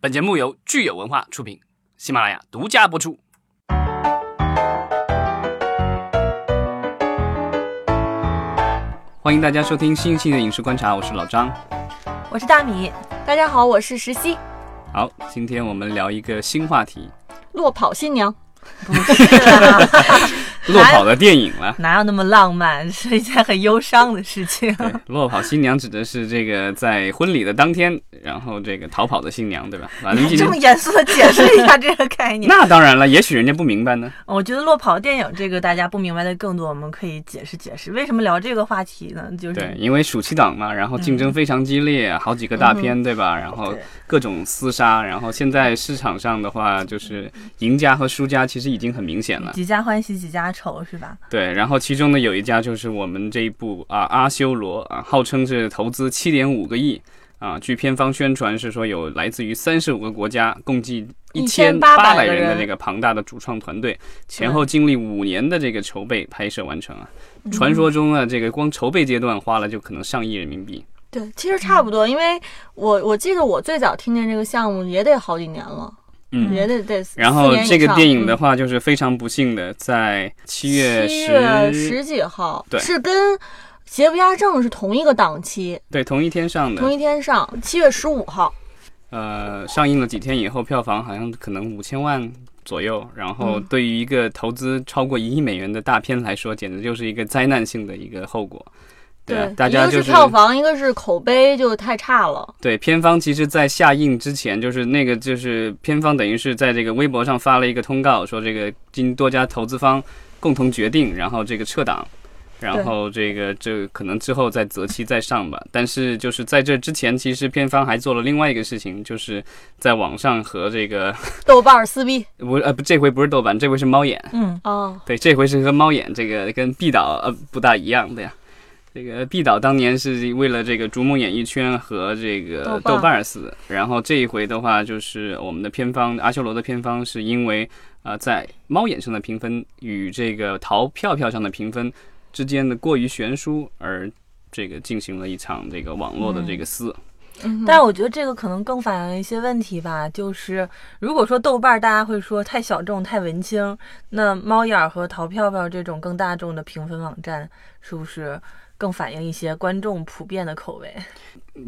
本节目由聚友文化出品，喜马拉雅独家播出。欢迎大家收听新一期的影视观察，我是老张。我是大米，大家好，我是石溪。好，今天我们聊一个新话题落跑新娘。不是啊，——落跑的电影了。哪有那么浪漫？是一件很忧伤的事情。对，落跑新娘指的是这个在婚礼的当天，然后这个逃跑的新娘，对吧？反正今天这么严肃的解释一下这个概念。那当然了，也许人家不明白呢。我觉得落跑电影这个大家不明白的更多，我们可以解释解释为什么聊这个话题呢？就是对，因为暑期档嘛，然后竞争非常激烈，好几个大片，对吧？然后各种厮杀，然后现在市场上的话，就是赢家和输家其实已经很明显了。几家欢喜几家愁是吧？对，然后其中呢有一家就是我们这一部啊《阿修罗》啊，号称是投资七点五个亿啊，据片方宣传是说有来自于三十五个国家，共计一千八百1800人人的这个庞大的主创团队，前后经历五年的这个筹备拍摄完成啊。传说中啊，这个光筹备阶段花了就可能上亿人民币。对，其实差不多，因为我我记得我最早听见这个项目也得好几年了，嗯。然后这个电影的话，就是非常不幸的，在七月嗯七月十十几号，对是跟《邪不压正》是同一个档期，对同一天上的同，一天上，七月十五号。呃，上映了几天以后，票房好像可能五千万左右。然后嗯对于一个投资超过一亿美元的大片来说，简直就是一个灾难性的一个后果。对啊，大家一个就是票房，一个是口碑就太差了。对片方，其实在下映之前，就是那个就是片方等于是在这个微博上发了一个通告，说这个经多家投资方共同决定，然后这个撤档。然后这个这可能之后再择期再上吧，但是就是在这之前，其实片方还做了另外一个事情，就是在网上和这个 豆瓣撕逼 不呃不这回不是豆瓣，这回是猫眼，嗯，哦，对，这回是和猫眼这个跟毕导呃不大一样的呀。这个毕导当年是为了这个逐梦演艺圈和这个豆瓣儿死，然后这一回的话就是我们的片方阿修罗的片方是因为啊、呃在猫眼上的评分与这个淘票票上的评分之间的过于悬殊而这个进行了一场这个网络的这个撕。嗯哼但是我觉得这个可能更反映一些问题吧，就是如果说豆瓣儿大家会说太小众、太文青，那猫眼儿和淘票票这种更大众的评分网站，是不是更反映一些观众普遍的口味？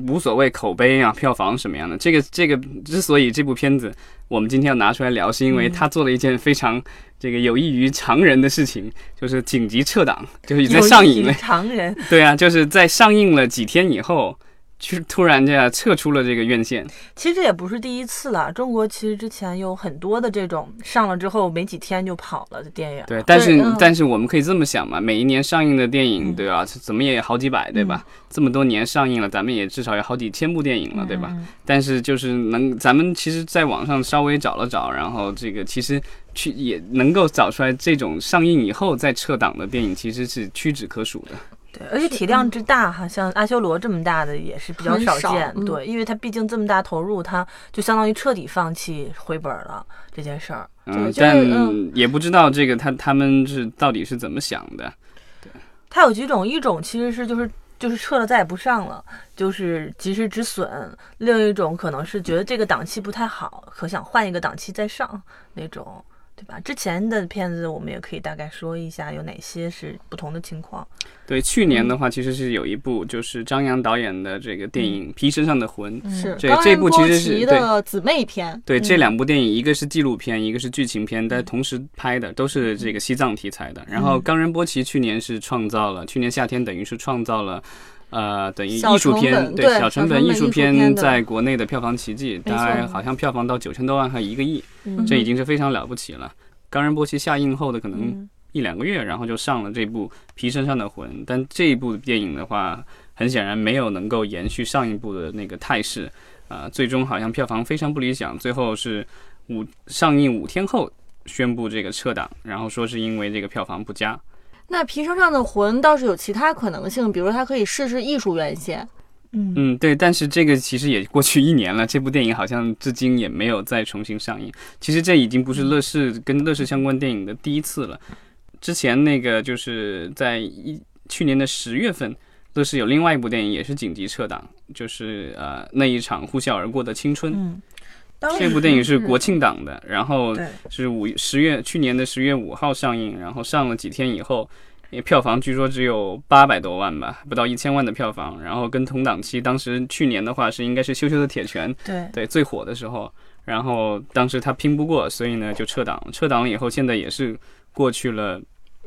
无所谓口碑啊、票房什么样的，这个这个之所以这部片子我们今天要拿出来聊，是因为嗯。他做了一件非常这个有益于常人的事情，就是紧急撤档，就是在上映了，常人，对啊，就是在上映了几天以后，就是突然这样撤出了这个院线，其实这也不是第一次了。中国其实之前有很多的这种上了之后没几天就跑了的电影。对，但是、嗯但是我们可以这么想嘛，每一年上映的电影，嗯对吧？怎么也好几百，对吧？这么多年上映了，咱们也至少有好几千部电影了，对吧？嗯？但是就是能，咱们其实在网上稍微找了找，然后这个其实去也能够找出来这种上映以后再撤档的电影，其实是屈指可数的。对，而且体量之大哈，像阿修罗这么大的也是比较很少少见。嗯对，因为他毕竟这么大投入，他就相当于彻底放弃回本了这件事儿。嗯，就是但嗯也不知道这个他他们是到底是怎么想的。对，他有几种，一种其实是就是就是撤了再也不上了，就是及时止损；另一种可能是觉得这个档期不太好，可想换一个档期再上那种，对吧？之前的片子我们也可以大概说一下有哪些是不同的情况。对，去年的话其实是有一部就是张扬导演的这个电影《皮身上的魂》。是这冈仁波这部其实是齐的姊妹篇，对，这嗯两部电影一个是纪录片，一个是剧情片，但同时拍的都是这个西藏题材的。然后嗯冈仁波齐去年是创造了，去年夏天等于是创造了。呃，等于艺术片，对对小成本艺术术片在国内的票房奇迹，大概好像票房到九千多万，还一个亿，嗯这已经是非常了不起了。冈仁波齐下映后的可能嗯一两个月，然后就上了这部《皮身上的魂》，但这一部电影的话，很显然没有能够延续上一部的那个态势，啊、最终好像票房非常不理想，最后是五上映五天后宣布这个撤档，然后说是因为这个票房不佳。那《皮绳上的魂》倒是有其他可能性，比如它可以试试艺术院线。嗯嗯，对，但是这个其实也过去一年了，这部电影好像至今也没有再重新上映。其实这已经不是乐视跟乐视相关电影的第一次了。之前那个就是在一去年的十月份，乐视有另外一部电影也是紧急撤档，就是呃那一场呼啸而过的青春。这部电影是国庆档的，然后对是五十月去年的十月五号上映，然后上了几天以后，也票房据说只有八百多万吧，不到一千万的票房。然后跟同档期，当时去年的话是应该是《羞羞的铁拳》对对最火的时候，然后当时他拼不过，所以呢就撤档。撤档了以后，现在也是过去了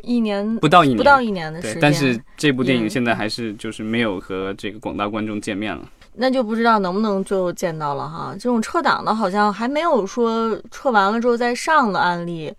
一年不到一年，不到一年的时间，，但是这部电影现在还是就是没有和这个广大观众见面了。那就不知道能不能最后见到了哈。这种撤档的，好像还没有说撤完了之后再上的案例。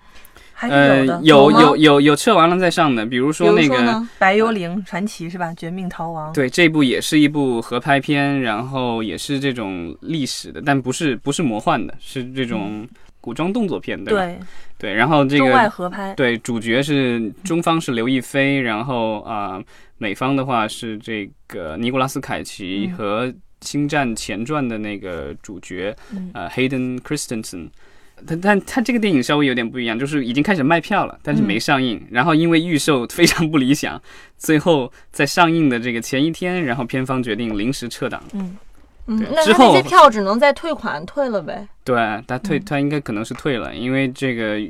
还是呃有的，，有有有有撤完了再上的，比如说那个呢，白幽灵传奇是吧？绝命逃亡，对，这部也是一部合拍片，然后也是这种历史的，但不是不是魔幻的，是这种古装动作片，对吧？对，对，然后这中外个合拍，对主角是中方是刘亦菲，然后啊、美方的话是这个尼古拉斯凯奇嗯和《星战前传》的那个主角嗯呃 Hayden Christensen。但但他这个电影稍微有点不一样，就是已经开始卖票了，但是没嗯上映。然后因为预售非常不理想，最后在上映的这个前一天，然后片方决定临时撤档。嗯，嗯，那之后他那些票只能再退款退了呗。对他退，嗯他应该可能是退了，因为这个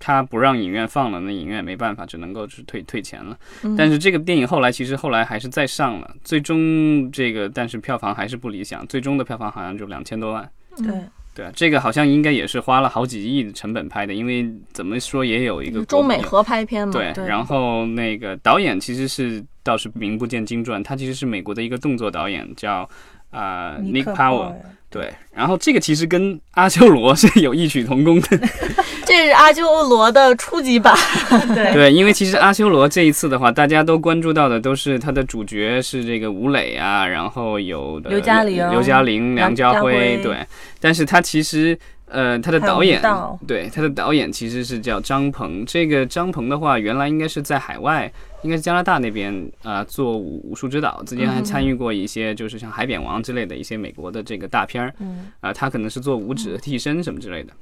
他不让影院放了，那影院没办法，只能够是退退钱了。嗯但是这个电影后来其实后来还是再上了，最终这个但是票房还是不理想，最终的票房好像就两千多万。嗯对，对啊，这个好像应该也是花了好几亿的成本拍的，因为怎么说也有一个中美合拍片嘛。对，对然后那个导演其实是倒是名不见经传，他其实是美国的一个动作导演，叫啊、尼 Nick Powell。对，然后这个其实跟阿修罗是有异曲同工的，这是阿修罗的初级版。对对，因为其实阿修罗这一次的话，大家都关注到的都是他的主角是这个吴磊啊，然后有的刘嘉玲刘嘉玲、梁梁家辉，对，但是他其实。呃，他的导演对他的导演其实是叫张鹏。这个张鹏的话，原来应该是在海外，应该是加拿大那边啊、呃做武武术指导，之前还参与过一些就是像《海扁王》之类的一些美国的这个大片儿。嗯啊、他可能是做武指替身什么之类的。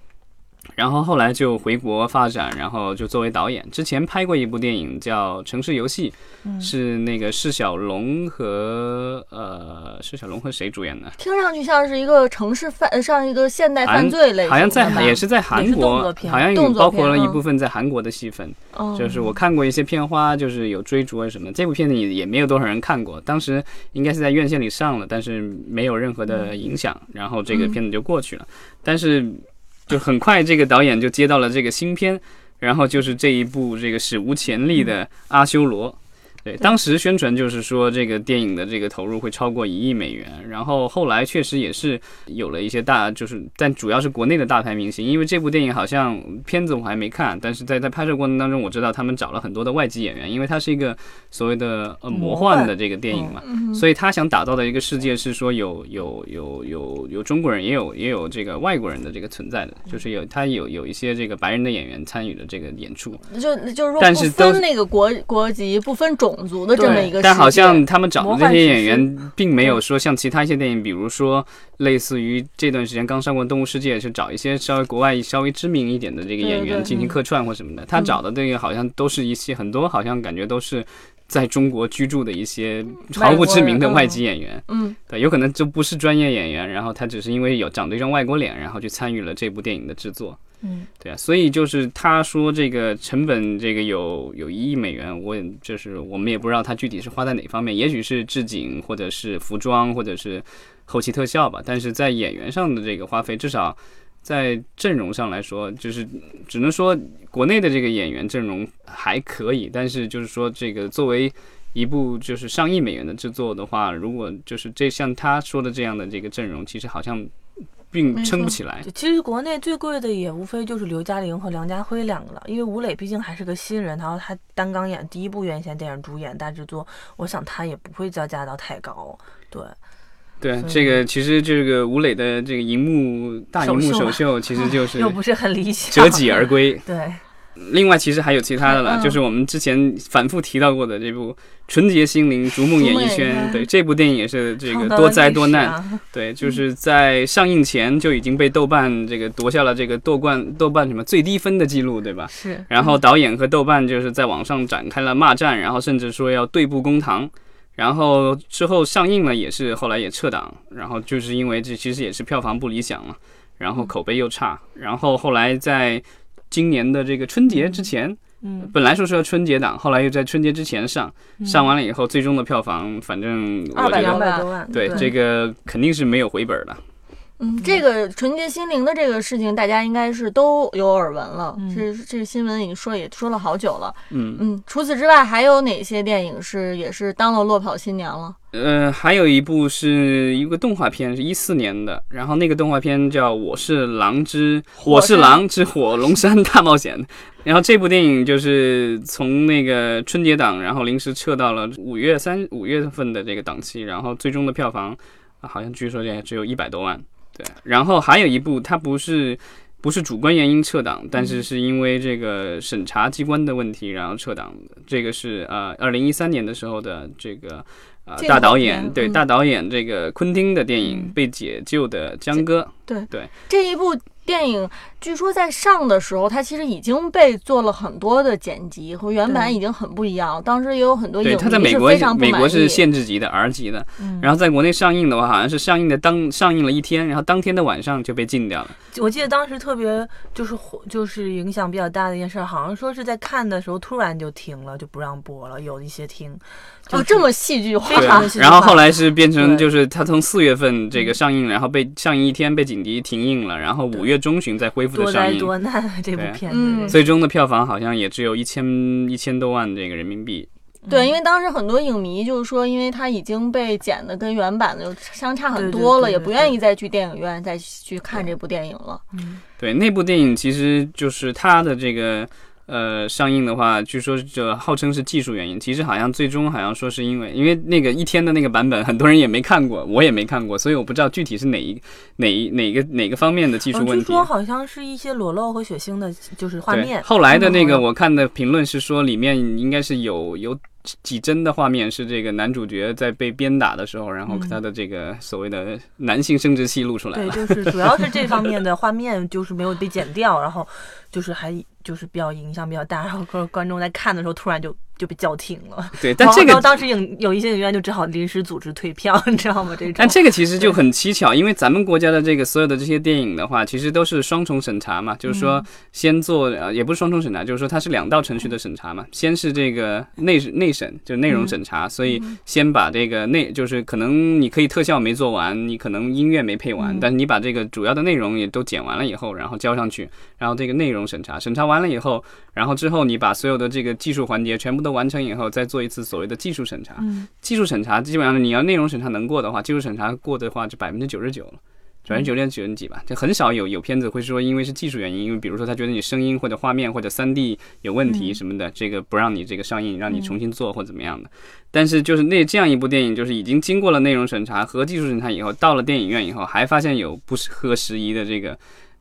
然后后来就回国发展，然后就作为导演。之前拍过一部电影叫《城市游戏》，嗯是那个释小龙和呃释小龙和谁主演的？听上去像是一个城市犯，呃像一个现代犯罪类好像在也是在韩国好像有包括了一部分在韩国的戏份。哦就是我看过一些片花，就是有追逐啊什么。这部片子也也没有多少人看过，当时应该是在院线里上了，但是没有任何的影响，然后这个嗯片子就过去了。但是就很快，这个导演就接到了这个新片，然后就是这一部这个史无前例的《阿修罗》。对，当时宣传就是说这个电影的这个投入会超过一亿美元，然后后来确实也是有了一些大，就是但主要是国内的大牌明星，因为这部电影好像片子我还没看，但是在在拍摄过程当中，我知道他们找了很多的外籍演员，因为它是一个所谓的呃魔魔幻幻的这个电影嘛，嗯所以他想打造的一个世界是说有有有有有中国人，也有也有这个外国人的这个存在的，就是有他有有一些这个白人的演员参与的这个演出，就就是说不但是都分那个国国籍、不分种族的这么一个，但好像他们找的这些演员，并没有说像其他一些电影，比如说类似于这段时间刚上过《动物世界》，是找一些稍微国外稍微知名一点的这个演员进行客串或什么的。他找的这个好像都是一些很多，好像感觉都是在中国居住的一些毫不知名的外籍演员。嗯对，有可能就不是专业演员，然后他只是因为有长着一张外国脸，然后去参与了这部电影的制作。嗯，对啊，所以就是他说这个成本这个有有一亿美元，我也就是我们也不知道他具体是花在哪方面，也许是置景，或者是服装，或者是后期特效吧。但是在演员上的这个花费，至少在阵容上来说，就是只能说国内的这个演员阵容还可以，但是就是说这个作为一部就是上亿美元的制作的话，如果就是这像他说的这样的这个阵容，其实好像并撑不起来。其实国内最贵的也无非就是刘嘉玲和梁家辉两个了，因为吴磊毕竟还是个新人，然后他单刚演第一部院线电影主演大制作，我想他也不会叫价到太高。对，对，这个其实这个吴磊的这个荧幕大荧幕首秀，其实就是又不是很理想。折戟而归。对，另外，其实还有其他的了，嗯就是我们之前反复提到过的这部《纯洁心灵逐梦演艺圈》。对，这部电影也是这个多灾多难。啊对，就是在上映前就已经被豆瓣这个夺下了这个豆瓣豆瓣什么最低分的记录，对吧？是，然后导演和豆瓣就是在网上展开了骂战，然后甚至说要对簿公堂。然后之后上映了，也是后来也撤档，然后就是因为这其实也是票房不理想嘛。然后口碑又差，然后后来在今年的这个春节之前，嗯，本来说是要春节档，后来又在春节之前上，上完了以后，最终的票房，反正我200觉两得百多万，对这个肯定是没有回本的。嗯，这个纯洁心灵的这个事情，大家应该是都有耳闻了。嗯这这个新闻已经说也说了好久了。嗯嗯，除此之外，还有哪些电影是也是当了落跑新娘了？呃，还有一部是一个动画片，是一四年的，然后那个动画片叫《我是狼之我是狼之火龙山大冒险》，然后这部电影就是从那个春节档，然后临时撤到了五月三五月份的这个档期，然后最终的票房、啊好像据说也只有一百多万。对，然后还有一部，它不是不是主观原因撤档，但是是因为这个审查机关的问题，然后撤档的。这个是呃，二零一三年的时候的这个呃大导片演对嗯大导演这个昆汀的电影嗯《被解救的江歌》。这一部电影据说在上的时候，它其实已经被做了很多的剪辑，和原版已经很不一样了。当时也有很多影对，迷它在美国是非常不美国是。限制级的 R 级的，嗯然后在国内上映的话，好像是上映的当上映了一天，然后当天的晚上就被禁掉了。我记得当时特别就是火，就是影响比较大的一件事，好像说是在看的时候突然就停了，就不让播了，有一些听。就哦，这么戏剧化非对常的戏剧然后后来是变成就是它从四月份这个上映，然后被上映一天被紧急停映了，然后五月中旬再恢复的多上映。灾多难这部片子。嗯。子，最终的票房好像也只有一千一千多万这个人民币。对，因为为当时很多影迷就是说，因为它已经被剪的跟原版的就相差很多了，也不愿意再去电影院再去看这部电影了。对，那部电影其实就是它的这个呃上映的话，据说这号称是技术原因，其实好像最终好像说是因为因为那个一天的那个版本，很多人也没看过，我也没看过，所以我不知道具体是哪一 哪一哪个哪个方面的技术嗯，问题。据说好像是一些裸露和血腥的，就是画，面。后来的那个嗯我看的评论是说，里面应该是有有几几帧的画面是这个男主角在被鞭打的时候，然后嗯他的这个所谓的男性生殖器露出来对，了。就是主要是这方面的 画面就是没有被剪掉，然后就是还就是比较影响比较大，然后观观众在看的时候突然就就被叫停了。对，但这个当时影有一些影院就只好临时组织退票，你知道吗？这种。但这个其实就很蹊跷，因为咱们国家的这个所有的这些电影的话，其实都是双重审查嘛，就是说先做呃也不是双重审查，就是说它是两道程序的审查嘛，先是这个内内审，就是内容审查，所以先把这个内就是可能你可以特效没做完，你可能音乐没配完，但是你把这个主要的内容也都剪完了以后，然后交上去，然后这个内容审查，审查完了以后，然后之后你把所有的这个技术环节全部都完成以后，再做一次所谓的技术审查。嗯技术审查基本上你要内容审查能过的话，技术审查过的话就百分之九十九了。百分之九点九几吧，就很少有有片子会说因为是技术原因，因为比如说他觉得你声音或者画面或者三 D 有问题什么的，这个不让你这个上映，让你重新做或怎么样的。但是就是那这样一部电影，就是已经经过了内容审查和技术审查以后，到了电影院以后，还发现有不合时宜的这个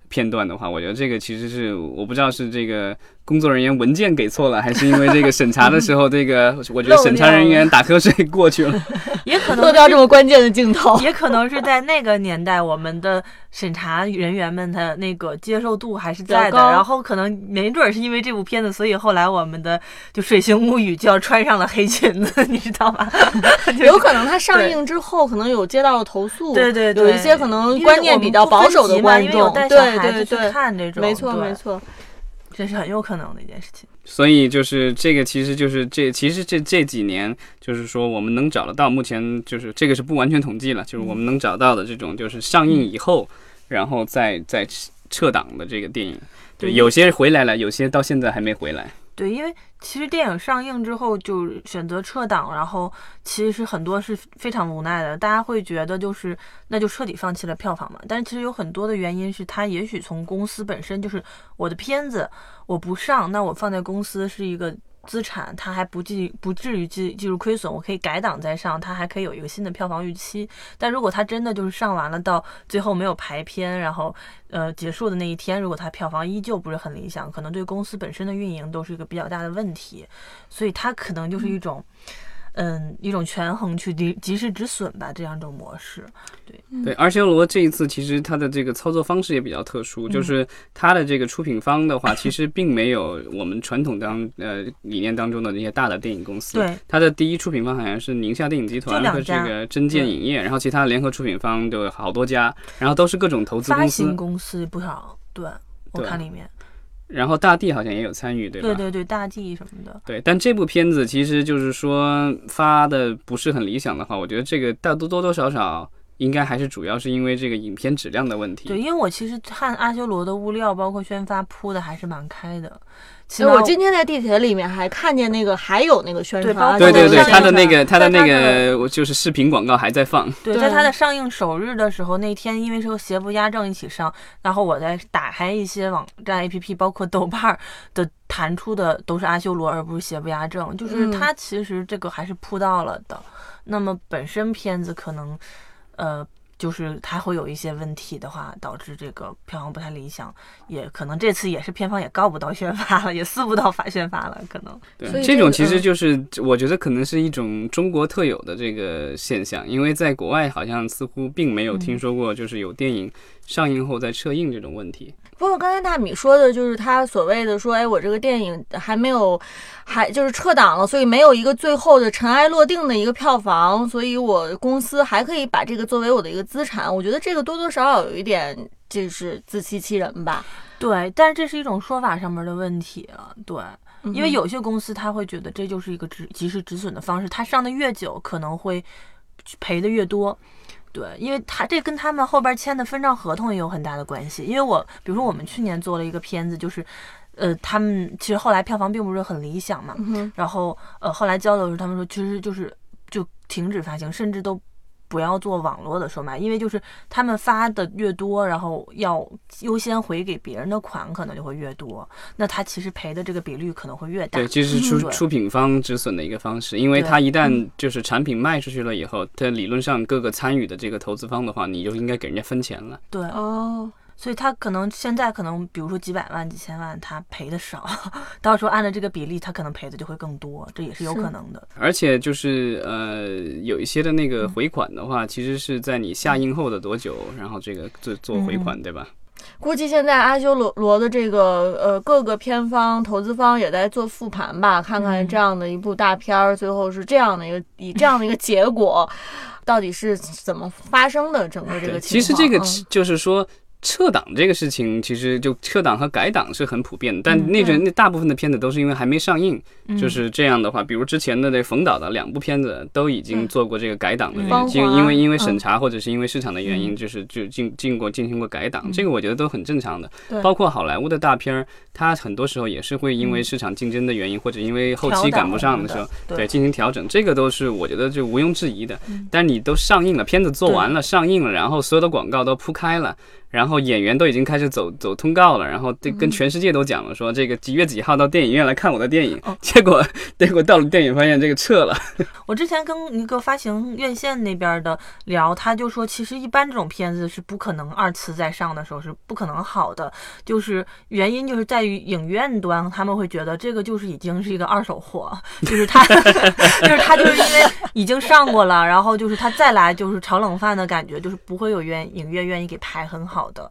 片段的话，我觉得这个其实是我不知道是这个工作人员文件给错了，还是因为这个审查的时候，这个我觉得审查人员打瞌睡过去了。也可能漏掉这么关键的镜头，也可能是在那个年代，我们的审查人员们的那个接受度还是在的，然后可能没准儿是因为这部片子，所以后来我们的就《水形物语》就要穿上了黑裙子，你知道吧？有可能它上映之后可能有接到了投诉，对对对，有一些可能观念比较保守的观众，对对对，看这种，没错对。没，错。这是很有可能的一件事情。所以就是这个，其实就是这，其实这这几年，就是说我们能找得到，目前就是这个是不完全统计了，就是我们能找到的这种，就是上映以后，然后再再撤档的这个电影，对，对有些回来了，有些到现在还没回来。对，因为其实电影上映之后就选择撤档，然后其实很多是非常无奈的，大家会觉得就是那就彻底放弃了票房嘛。但是其实有很多的原因是，它也许从公司本身就是我的片子我不上，那我放在公司是一个。资产它还不计不至于计计入亏损，我可以改档再上，它还可以有一个新的票房预期。但如果它真的就是上完了，到最后没有排片，然后呃结束的那一天，如果它票房依旧不是很理想，可能对公司本身的运营都是一个比较大的问题，所以它可能就是一种。嗯一种权衡去及及时止损吧，这样一种模式。对，阿修罗这一次其实它的这个操作方式也比较特殊，就是它的这个出品方的话，其实并没有我们传统当呃理念当中的那些大的电影公司。对，它的第一出品方好像是宁夏电影集团和这个真剑影业，然后其他联合出品方都有好多家，然后都是各种投资公司。发行公司不少，对我看里面。然后大地好像也有参与，对吧？对对对，大地什么的。对，但这部片子其实就是说发的不是很理想的话，我觉得这个大多多多少少。应该还是主要是因为这个影片质量的问题。对，因为我其实看阿修罗的物料，包括宣发铺的还是蛮开的。其实我今天在地铁里面还看见那个还有那个宣传，对对对，他的那个他的那个我就是视频广告还在放。对，在它的上映首日的时候，那天因为是和邪不压正一起上，然后我在打开一些网站 APP，包括豆瓣的弹出的都是阿修罗，而不是邪不压正，就是它其实这个还是铺到了的。那么本身片子可能。呃，就是它会有一些问题的话，导致这个票房不太理想，也可能这次也是片方也告不到宣发了，也撕不到法宣发了，可能。对，这种其实就是我觉得可能是一种中国特有的这个现象，因为在国外好像似乎并没有听说过，就是有电影上映后再撤映这种问题。不过刚才大米说的就是他所谓的说，哎，我这个电影还没有，还就是撤档了，所以没有一个最后的尘埃落定的一个票房，所以我公司还可以把这个作为我的一个资产。我觉得这个多多少少有一点就是自欺欺人吧。对，但是这是一种说法上面的问题了。对，因为有些公司他会觉得这就是一个止及时止损的方式，他上的越久可能会赔的越多。对，因为他这跟他们后边签的分账合同也有很大的关系。因为我比如说我们去年做了一个片子，就是，呃，他们其实后来票房并不是很理想嘛，然后呃后来交流的时候，他们说其实就是就停止发行，甚至都。不要做网络的售卖，因为就是他们发的越多，然后要优先回给别人的款可能就会越多，那他其实赔的这个比率可能会越大。对，其实是出出品方止损的一个方式，因为他一旦就是产品卖出去了以后，他理论上各个参与的这个投资方的话，你就应该给人家分钱了。对，哦。所以他可能现在可能，比如说几百万、几千万，他赔的少，到时候按照这个比例，他可能赔的就会更多，这也是有可能的。而且就是呃，有一些的那个回款的话，其实是在你下映后的多久，然后这个做做回款，对吧？估计现在阿修罗罗的这个呃各个片方、投资方也在做复盘吧，看看这样的一部大片儿，最后是这样的一个以这样的一个结果，到底是怎么发生的？整个这个其实这个就是说。撤档这个事情，其实就撤档和改档是很普遍的，但那阵那大部分的片子都是因为还没上映，就是这样的话，比如之前的那冯导的两部片子都已经做过这个改档的，因因为因为审查或者是因为市场的原因，就是就进进过进行过改档，这个我觉得都很正常的。包括好莱坞的大片儿，它很多时候也是会因为市场竞争的原因，或者因为后期赶不上的时候，对。进行调整，这个都是我觉得就毋庸置疑的。但你都上映了，片子做完了，上映了，然后所有的广告都铺开了。然后演员都已经开始走走通告了，然后这跟全世界都讲了，说这个几月几号到电影院来看我的电影。结果结果到了电影发现这个撤了。我之前跟一个发行院线那边的聊，他就说，其实一般这种片子是不可能二次再上的时候是不可能好的，就是原因就是在于影院端他们会觉得这个就是已经是一个二手货，就是他就是他就是因为已经上过了，然后就是他再来就是炒冷饭的感觉，就是不会有愿影院愿意给排很好。好的。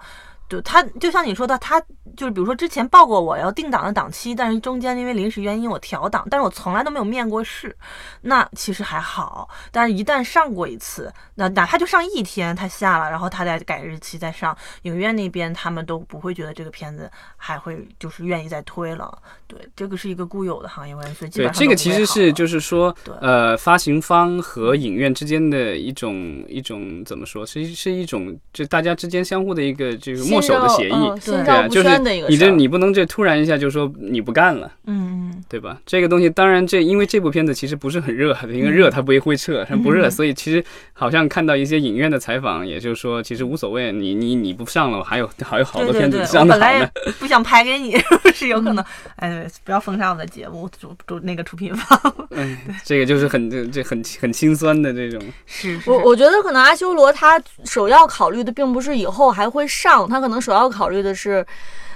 就他就像你说的，他就是比如说之前报过我要定档的档期，但是中间因为临时原因我调档，但是我从来都没有面过试，那其实还好。但是一旦上过一次，那哪怕就上一天，他下了，然后他再改日期再上，影院那边他们都不会觉得这个片子还会就是愿意再推了。对，这个是一个固有的行业关系，所以基本上对这个其实是就是说，呃，发行方和影院之间的一种一种怎么说，是是一种就大家之间相互的一个这个。握手的协议，对，就是你这你不能这突然一下就说你不干了，嗯，对吧？这个东西当然这因为这部片子其实不是很热，因为热它不会会撤，它不热，所以其实好像看到一些影院的采访，也就是说其实无所谓，你你你不上了，我还有 还有好多片子上的好呢。不想拍给你 是有可能，哎，不要封杀我的节目主主那个出品方。嗯，这个就是很这这很很心酸的这种。是，我我觉得可能阿修罗他首要考虑的并不是以后还会上他。可能首要考虑的是，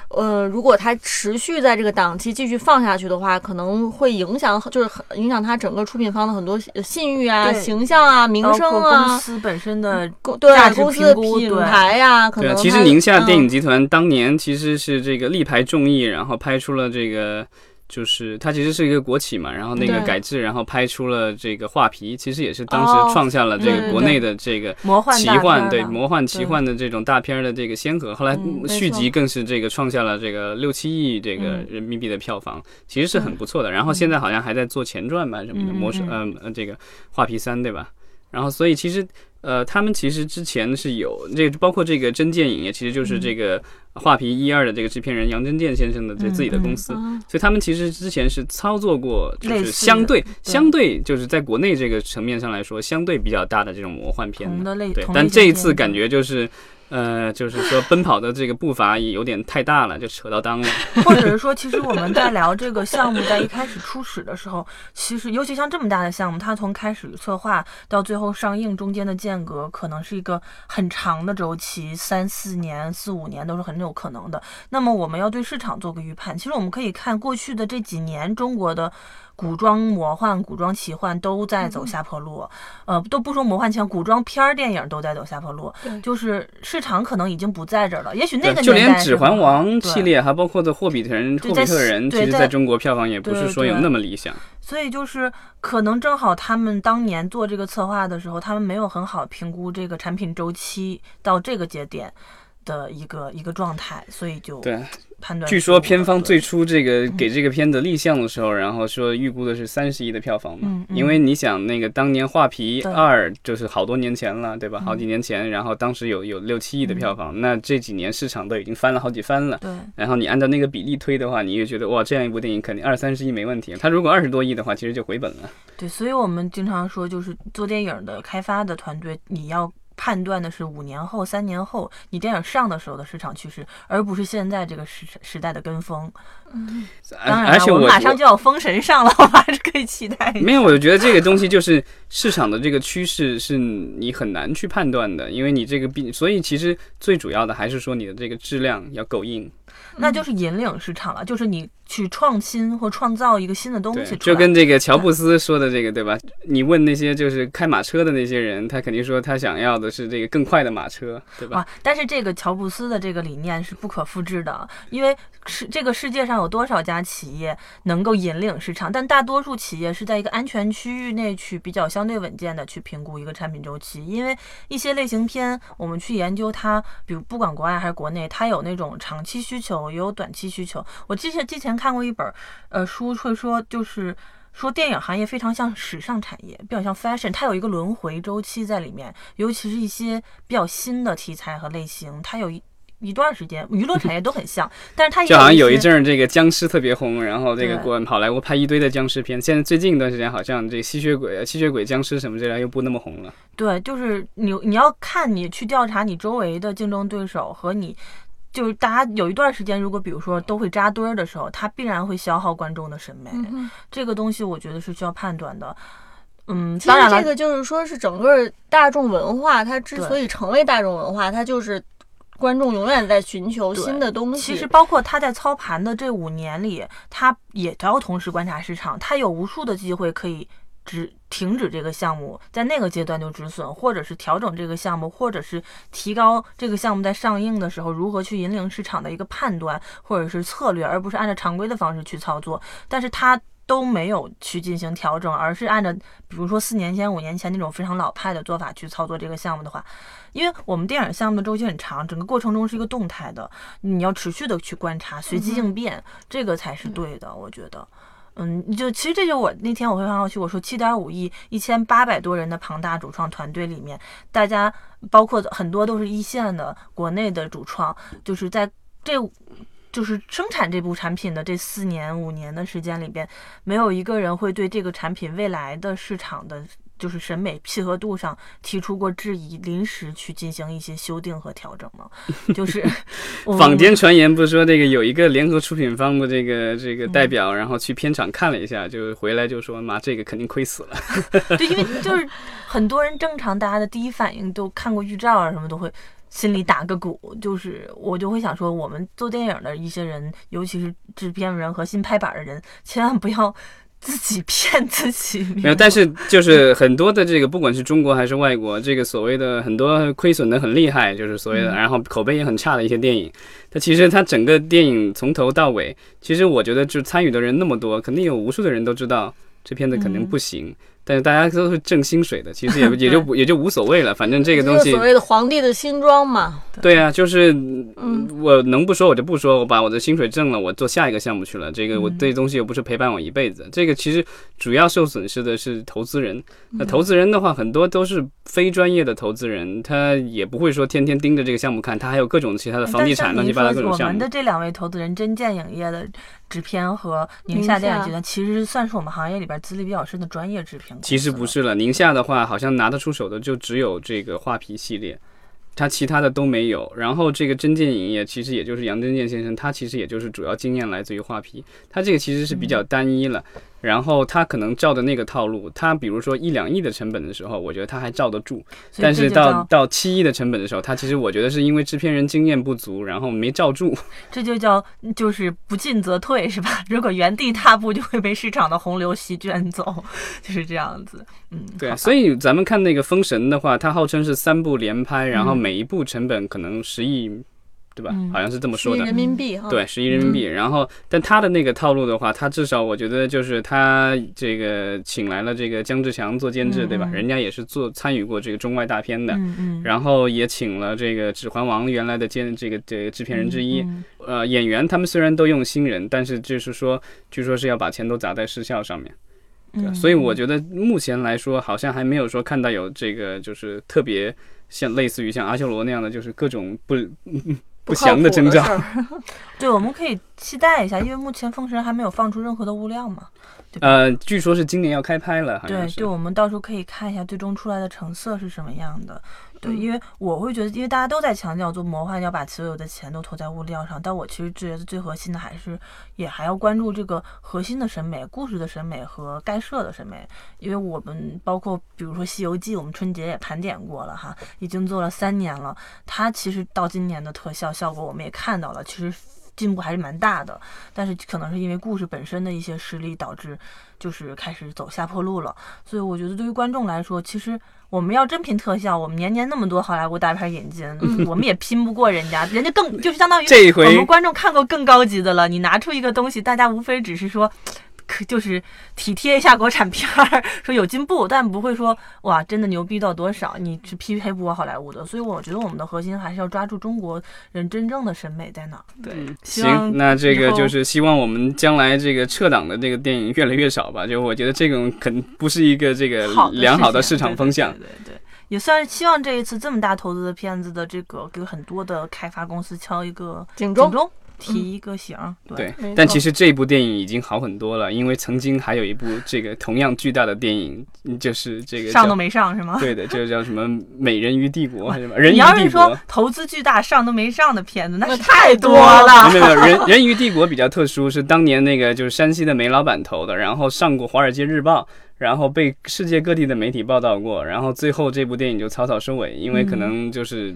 呃，如果它持续在这个档期继续放下去的话，可能会影响，就是很影响它整个出品方的很多信誉啊、形象啊、名声啊公啊，司本身的公对公司的品牌呀、可能它其实宁夏电影嗯集团当年其实是这个力排众议，然后拍出了这个。就是它其实是一个国企嘛，然后那个改制，然后拍出了这个画皮，其实也是当哦时创下了这个国内的这个魔幻奇幻对魔幻奇幻的这种大片儿的这个先河。后来续集更是这个创下了这个六七亿这个嗯人民币的票房，其实是很不错的。然后现在好像还在做前传吧什么的，嗯魔兽嗯这个画皮三对吧？然后所以其实呃他们其实之前是有这个包括这个真剑影业，其实就是嗯这个画皮一二的这个制片人杨真健先生的这自己的公司。嗯所以他们其实之前是操作过，就是相对的相对就是在国内这个层面上来说，相对比较大的这种魔幻片同的类对，但这一次感觉就是，呃，就是说奔跑的这个步伐也有点太大了，就扯到裆了。或者是说，其实我们在聊这个项目，在一开始初始的时候，其实尤其像这么大的项目，它从开始策划到最后上映中间的间隔，可能是一个很长的周期，三四年、四五年都是很有可能的。那么我们要对市场做个预判，其实我们可以看过去的这几年中国的。古装魔幻、古装奇幻都在走下坡路，呃，都不说魔幻奇幻，古装片儿电影都在走下坡路，就是市场可能已经不在这儿了。也许那个对就连《年代指环王》系列，还包括的《霍比特人》《霍比特人》，其实在在中国票房也不是说有那么理想。所以就是可能正好他们当年做这个策划的时候，他们没有很好评估这个产品周期到这个节点的一个一个状态，所以就对，判断。据说片方最初这个嗯给这个片子立项的时候，然后说预估的是三十亿的票房嘛嗯，嗯因为你想那个当年《画皮二》就是好多年前了，对吧？嗯好几年前，然后当时有有六七亿的票房，那这几年市场都已经翻了好几番了。对然后你按照那个比例推的话，你也觉得哇，这样一部电影肯定二三十亿没问题。它如果二十多亿的话，其实就回本了。对，所以我们经常说，就是做电影的开发的团队，你要。判断的是五年后、三年后你电影上的时候的市场趋势，而不是现在这个时时代的跟风。嗯当然了，而且我马上就要封神上了，我还是可以期待一下。没有，我就觉得这个东西就是市场的这个趋势是你很难去判断的，因为你这个毕，所以其实最主要的还是说你的这个质量要够硬。那就是引领市场了，就是你去创新或创造一个新的东西，出来。就跟这个乔布斯说的这个，对吧？你问那些就是开马车的那些人，他肯定说他想要的是这个更快的马车，对吧？但是这个乔布斯的这个理念是不可复制的，因为是这个世界上有多少家企业能够引领市场，但大多数企业是在一个安全区域内去比较相对稳健的去评估一个产品周期，因为一些类型片我们去研究它，比如不管国外还是国内，它有那种长期需求，也有短期需求。我之前之前看过一本呃书，会说就是。说电影行业非常像时尚产业，比较像 fashion，它有一个轮回周期在里面，尤其是一些比较新的题材和类型，它有一一段时间，娱乐产业都很像，但是它也就好像有一阵儿这个僵尸特别红，然后这个对国好莱坞拍一堆的僵尸片。现在最近一段时间，好像这吸血鬼、吸血鬼僵尸什么之类又不那么红了。对，就是你你要看你去调查你周围的竞争对手和你。就是大家有一段时间，如果比如说都会扎堆儿的时候，它必然会消耗观众的审美。嗯这个东西我觉得是需要判断的。嗯，其当然了，实这个就是说，是整个大众文化，它之对所以成为大众文化，它就是观众永远在寻求对新的东西。其实包括他在操盘的这五年里，他也要同时观察市场，他有无数的机会可以止停止这个项目，在那个阶段就止损，或者是调整这个项目，或者是提高这个项目在上映的时候如何去引领市场的一个判断或者是策略，而不是按照常规的方式去操作。但是它都没有去进行调整，而是按照比如说四年前、五年前那种非常老派的做法去操作这个项目的话，因为我们电影项目的周期很长，整个过程中是一个动态的，你要持续的去观察，随机应变，这个才是对的，我觉得。嗯，嗯就其实这就我那天我会很好奇，我说七点五亿一千八百多人的庞大主创团队里面，大家包括很多都是一线的国内的主创，就是在这就是生产这部产品的这四年五年的时间里边，没有一个人会对这个产品未来的市场的。就是审美契合度上提出过质疑，临时去进行一些修订和调整吗？就是坊间传言不是说这个有一个联合出品方的这个这个代表，然后去片场看了一下，就回来就说妈这个肯定亏死了。对，因为就是很多人正常大家的第一反应都看过预兆啊什么都会心里打个鼓，就是我就会想说，我们做电影的一些人，尤其是制片人和新拍板的人，千万不要自己骗 自己。没有，但是就是很多的这个，不管是中国还是外国，这个所谓的很多亏损的很厉害，就是所谓的，嗯然后口碑也很差的一些电影，它其实它整个电影从头到尾，其实我觉得就参与的人那么多，肯定有无数的人都知道这片子肯定不行，但是大家都是挣薪水的，其实也 也就不也就无所谓了，反正这个东西所谓的皇帝的新装嘛，对啊，就是嗯我能不说我就不说，我把我的薪水挣了，我做下一个项目去了。这个我嗯这东西又不是陪伴我一辈子，这个其实主要受损失的是投资人。嗯那投资人的话，很多都是非专业的投资人，他也不会说天天盯着这个项目看，他还有各种其他的房地产乱七八糟各种我项目。我们的这两位投资人，真建影业的制片和宁夏电影集团，其实算是我们行业里边资历比较深的专业制片其实不，是了，宁夏的话，好像拿得出手的就只有这个画皮系列，他其他的都没有。然后这个真剑影业其实也就是杨真剑先生，他其实也就是主要经验来自于画皮，他这个其实是比较单一了。然后他可能照的那个套路，他比如说一两亿的成本的时候，我觉得他还罩得住。但是到到七亿的成本的时候，他其实我觉得是因为制片人经验不足，然后没罩住。这就叫就是不进则退，是吧？如果原地踏步，就会被市场的洪流席卷走，就是这样子。嗯，对所以咱们看那个《封神》的话，它号称是三部连拍，然后嗯每一部成本可能十亿，对吧？嗯好像是这么说的。人民币哈，对，十亿人民币。然后，但他的那个套路的话，他至少我觉得就是他这个请来了这个姜志强做监制，对吧？人家也是做参与过这个中外大片的。嗯嗯，然后也请了这个《指环王》原来的监这个这个制片人之一，嗯呃，演员他们虽然都用新人，但是就是说，据说是要把钱都砸在视效上面。对，嗯所以我觉得目前来说，好像还没有说看到有这个就是特别像类似于像阿修罗那样的，就是各种不不祥的征兆。对，我们可以期待一下，因为目前封神还没有放出任何的物料嘛。呃，据说是今年要开拍了，对对，我们到时候可以看一下最终出来的成色是什么样的。对，因为我会觉得，因为大家都在强调做魔幻要把所有的钱都投在物料上，但我其实觉得最核心的还是也还要关注这个核心的审美、故事的审美和盖设的审美。因为我们包括比如说《西游记》，我们春节也盘点过了哈，已经做了三年了，它其实到今年的特效效果我们也看到了，其实。进步还是蛮大的，但是可能是因为故事本身的一些失利，导致就是开始走下坡路了。所以我觉得对于观众来说，其实我们要真拼特效，我们年年那么多好莱坞大片引进，我们也拼不过人家，人家更就是相当于这一回我们观众看过更高级的了。你拿出一个东西，大家无非只是说。可 就是体贴一下国产片儿，说有进步，但不会说哇真的牛逼到多少，你是匹配不过好莱坞的。所以我觉得我们的核心还是要抓住中国人真正的审美在哪儿。对，行，那这个就是希望我们将来这个撤档的这个电影越来越少吧。就我觉得这种肯不是一个这个好良好的市场风向。对对对对，也算是希望这一次这么大投资的片子的这个给很多的开发公司敲一个警钟警钟，提一个醒儿。对，但其实这部电影已经好很多了，因为曾经还有一部这个同样巨大的电影，嗯就是这个上都没上是吗？对的，就是叫什么《美人鱼帝国》还是什么《人你鱼帝国要是说》？投资巨大上都没上的片子，那那是太多多了。没有没有，人人鱼帝国比较特殊，是当年那个就是山西的煤老板投的，然后上过《华尔街日报》，然后被世界各地的媒体报道过，然后最后这部电影就草草收尾，因为可能就是。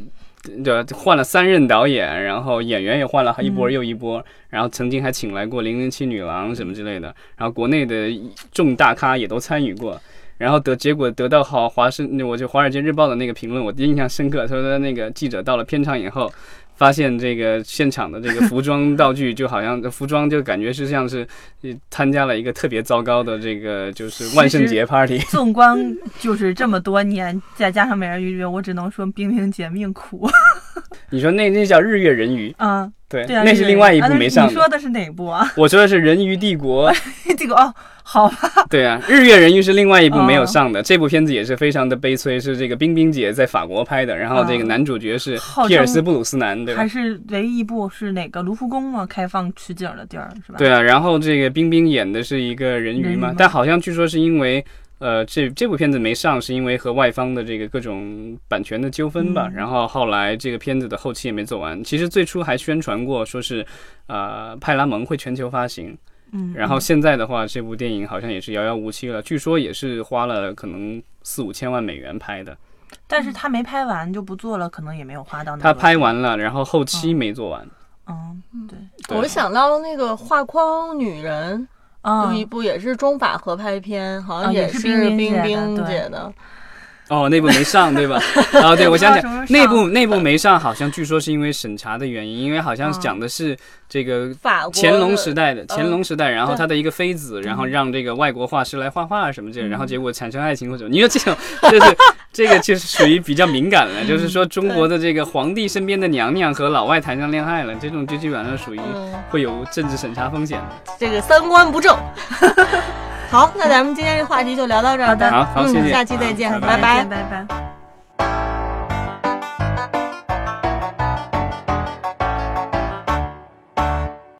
对，换了三任导演，然后演员也换了一波又一波，然后曾经还请来过零零七女郎什么之类的，然后国内的众大咖也都参与过，然后得结果得到好华盛，我就《华尔街日报》的那个评论，我印象深刻。他说那个记者到了片场以后，发现这个现场的这个服装道具就好像服装就感觉是像是呃参加了一个特别糟糕的这个就是万圣节 party。纵观就是这么多年，再加上美人鱼，我只能说冰冰姐命苦。你说那那叫日月人鱼，嗯，对，对啊，那是另外一部没上。啊你说的是哪部啊？我说的是《人鱼帝国》，这个哦，好吧，对啊，《日月人鱼》是另外一部没有哦上的。这部片子也是非常的悲催，是这个冰冰姐在法国拍的，然后这个嗯男主角是皮尔斯布鲁斯南，还？是唯一一部是哪个卢浮宫吗？开放取景的地儿是吧？对啊，然后这个冰冰演的是一个人鱼嘛，人鱼嘛但好像据说是因为。呃，这这部片子没上，是因为和外方的这个各种版权的纠纷吧。嗯然后后来这个片子的后期也没做完。其实最初还宣传过，说是呃派拉蒙会全球发行。嗯，然后现在的话，这部电影好像也是遥遥无期了。据说也是花了可能四五千万美元拍的。但是他没拍完就不做了，可能也没有花到那他拍完了，然后后期没做完。嗯，对，对。我想到那个画框女人，啊有一部也是中法合拍片，好像啊也是是冰冰姐的。哦，那部没上对吧？哦，对，我想起来不知道什么时候上那部那部没上，好像据说是因为审查的原因，因为好像嗯讲的是这个乾隆时代的乾隆时代，然后他的一个妃子，然后让这个外国画师来画画什么之类的，然后嗯结果产生爱情或者，你说这种就是这个就是属于比较敏感了，就是说中国的这个皇帝身边的娘娘和老外谈上恋爱了，这种就基本上属于嗯，会有政治审查风险的。这个三观不正。好，那咱们今天这话题就聊到这儿吧。好的好好，谢谢，嗯下期再见好拜拜再见拜拜。